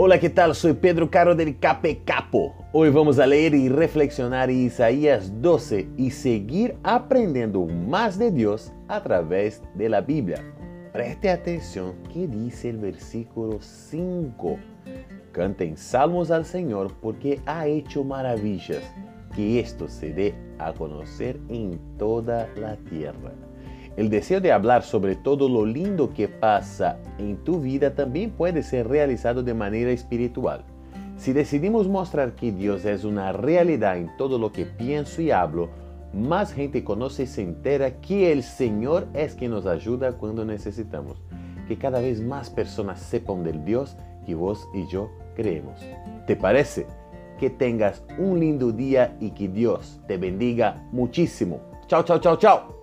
Hola, ¿qué tal? Soy Pedro Caro del Cape Capo. Hoy vamos a leer y reflexionar Isaías 12 y seguir aprendiendo más de Dios a través de la Biblia. Preste atención que dice el versículo 5. Canten salmos al Señor porque ha hecho maravillas. Que esto se dé a conocer en toda la tierra. El deseo de hablar sobre todo lo lindo que pasa en tu vida también puede ser realizado de manera espiritual. Si decidimos mostrar que Dios es una realidad en todo lo que pienso y hablo, más gente conoce y se entera que el Señor es quien nos ayuda cuando necesitamos. Que cada vez más personas sepan del Dios que vos y yo creemos. ¿Te parece? Que tengas un lindo día y que Dios te bendiga muchísimo. Chao, chao, chao, chao.